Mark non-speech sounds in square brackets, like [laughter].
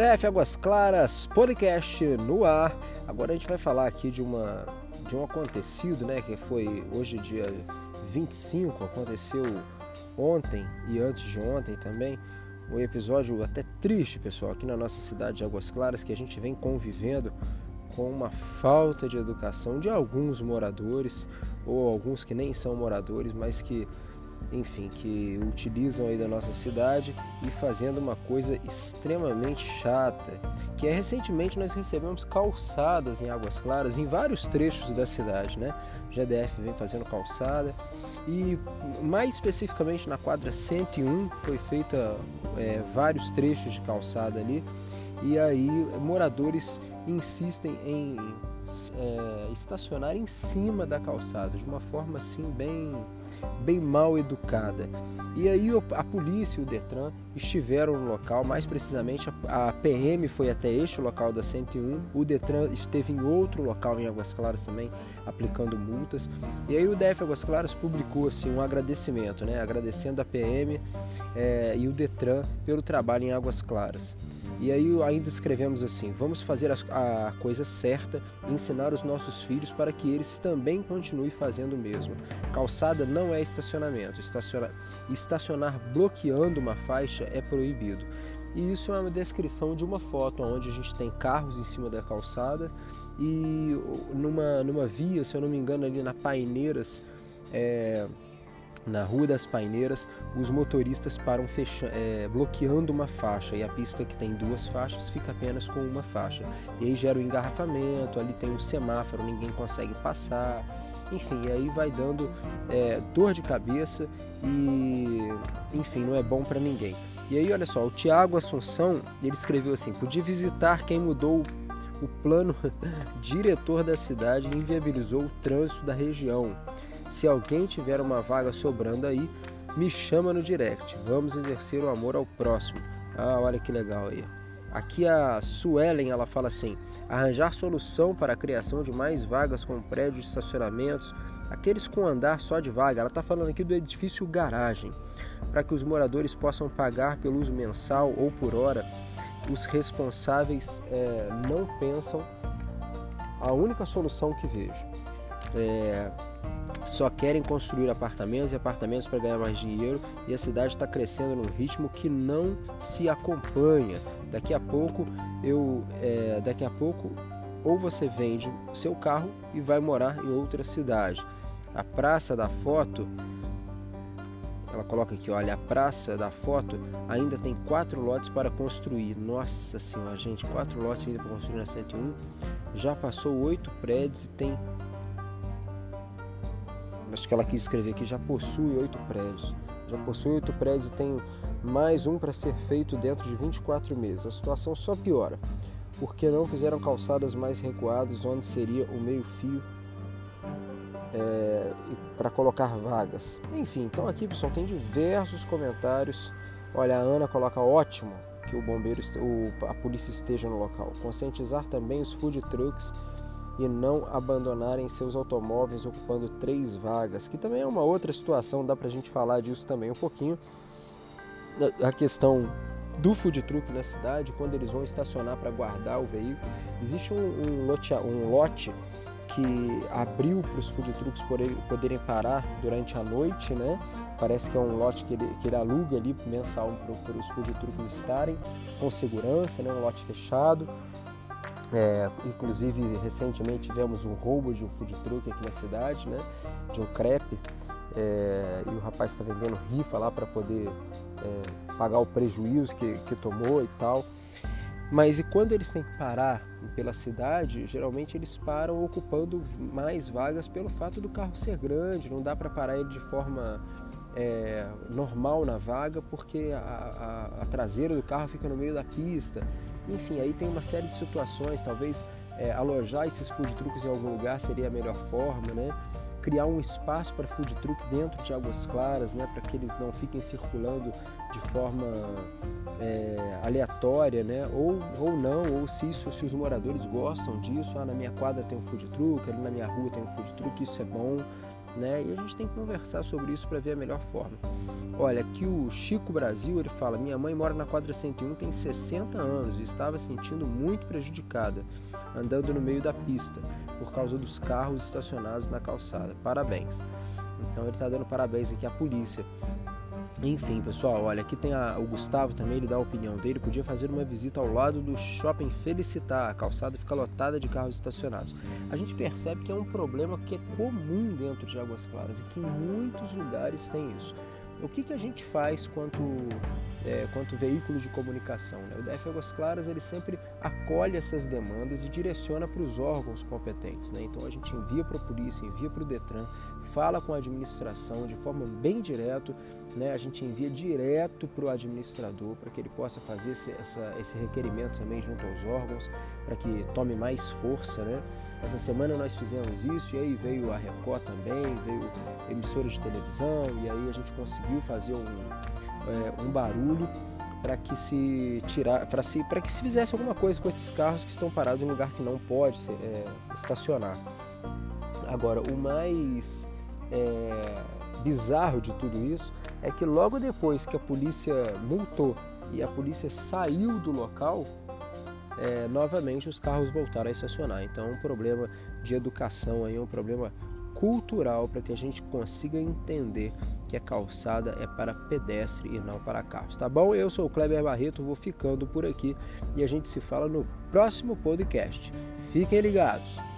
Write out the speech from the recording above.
DF Águas Claras, podcast no ar. Agora a gente vai falar aqui de uma de um acontecido, né, que foi hoje dia 25, aconteceu ontem e antes de ontem também, um episódio até triste, pessoal, aqui na nossa cidade de Águas Claras, que a gente vem convivendo com uma falta de educação de alguns moradores ou alguns que nem são moradores, mas que enfim, que utilizam aí da nossa cidade e fazendo uma coisa extremamente chata, que é recentemente nós recebemos calçadas em Águas Claras em vários trechos da cidade, né? O GDF vem fazendo calçada e mais especificamente na quadra 101 foi feita é, vários trechos de calçada ali e aí moradores insistem em é, estacionar em cima da calçada de uma forma assim bem bem mal educada. E aí a polícia e o Detran estiveram no local, mais precisamente a PM foi até este local da 101, o Detran esteve em outro local em Águas Claras também, aplicando multas. E aí o DF Águas Claras publicou assim, um agradecimento, né? agradecendo a PM é, e o Detran pelo trabalho em Águas Claras. E aí ainda escrevemos assim: vamos fazer a, coisa certa e ensinar os nossos filhos para que eles também continuem fazendo o mesmo. Calçada não é estacionamento. Estacionar, estacionar bloqueando uma faixa é proibido. E isso é uma descrição de uma foto onde a gente tem carros em cima da calçada e numa, numa via, se eu não me engano, ali na Paineiras. É, na Rua das Paineiras, os motoristas param fechando, é, bloqueando uma faixa e a pista que tem duas faixas fica apenas com uma faixa. E aí gera o um engarrafamento, ali tem um semáforo, ninguém consegue passar. Enfim, aí vai dando é, dor de cabeça e, enfim, não é bom para ninguém. E aí, olha só, o Tiago Assunção, ele escreveu assim: podia visitar quem mudou o plano [laughs] diretor da cidade e inviabilizou o trânsito da região. Se alguém tiver uma vaga sobrando aí, me chama no direct. Vamos exercer o amor ao próximo. Ah, olha que legal aí. Aqui a Suelen ela fala assim: arranjar solução para a criação de mais vagas com prédios, estacionamentos, aqueles com andar só de vaga. Ela está falando aqui do edifício garagem, para que os moradores possam pagar pelo uso mensal ou por hora. Os responsáveis é, não pensam. A única solução que vejo é só querem construir apartamentos e apartamentos para ganhar mais dinheiro e a cidade está crescendo num ritmo que não se acompanha. Daqui a pouco eu, é, daqui a pouco ou você vende seu carro e vai morar em outra cidade. A praça da foto, ela coloca aqui, olha, a praça da foto ainda tem quatro lotes para construir. Nossa senhora, gente, quatro lotes ainda para construir na 101. Já passou oito prédios e tem acho que ela quis escrever que já possui oito prédios. Já possui oito prédios e tem mais um para ser feito dentro de 24 meses. A situação só piora, porque não fizeram calçadas mais recuadas onde seria o meio-fio é, para colocar vagas. Enfim, então aqui pessoal tem diversos comentários. Olha, a Ana coloca ótimo que o bombeiro, o, a polícia esteja no local. Conscientizar também os food trucks e não abandonarem seus automóveis ocupando três vagas, que também é uma outra situação, dá para a gente falar disso também um pouquinho. A questão do food truck na cidade, quando eles vão estacionar para guardar o veículo, existe um, um, lote, um lote que abriu para os food trucks poderem parar durante a noite, né? Parece que é um lote que ele, que ele aluga ali mensal para os food trucks estarem com segurança, né? Um lote fechado. É, inclusive, recentemente tivemos um roubo de um food truck aqui na cidade, né? De um crepe. É, e o rapaz está vendendo rifa lá para poder é, pagar o prejuízo que, que tomou e tal. Mas e quando eles têm que parar pela cidade, geralmente eles param ocupando mais vagas pelo fato do carro ser grande, não dá para parar ele de forma é, normal na vaga porque a, a, a, traseira do carro fica no meio da pista. Enfim, aí tem uma série de situações, talvez é, alojar esses food trucks em algum lugar seria a melhor forma, né? Criar um espaço para food truck dentro de Águas Claras, né? Para que eles não fiquem circulando de forma é, aleatória, né? Ou, ou não, ou se, isso, se os moradores gostam disso, ah, na minha quadra tem um food truck, ali na minha rua tem um food truck, isso é bom né? E a gente tem que conversar sobre isso para ver a melhor forma. Olha, aqui o Chico Brasil, ele fala: "Minha mãe mora na quadra 101, tem 60 anos e estava sentindo muito prejudicada andando no meio da pista por causa dos carros estacionados na calçada. Parabéns". Então ele está dando parabéns aqui à polícia enfim, pessoal, olha, aqui tem a, o Gustavo também, ele dá a opinião dele. Podia fazer uma visita ao lado do shopping Felicitar. A calçada fica lotada de carros estacionados. A gente percebe que é um problema que é comum dentro de Águas Claras e que em muitos lugares tem isso. O que, que a gente faz quanto, é, quanto veículos de comunicação? Né? O DF Águas Claras ele sempre acolhe essas demandas e direciona para os órgãos competentes. Né? Então a gente envia para a polícia, envia para o Detran, fala com a administração de forma bem direto, né? a gente envia direto para o administrador para que ele possa fazer esse, essa, esse requerimento também junto aos órgãos, para que tome mais força. Né? Essa semana nós fizemos isso e aí veio a Record também, veio emissoras de televisão e aí a gente conseguiu fazer um, é, um barulho para que se tirar, para se, para que se fizesse alguma coisa com esses carros que estão parados em um lugar que não pode é, estacionar. Agora, o mais é, bizarro de tudo isso é que logo depois que a polícia multou e a polícia saiu do local, é, novamente os carros voltaram a estacionar. Então, é um problema de educação aí, um problema cultural para que a gente consiga entender que a calçada é para pedestre e não para carros. Tá bom? Eu sou o Kleber Barreto, vou ficando por aqui e a gente se fala no próximo podcast. Fiquem ligados.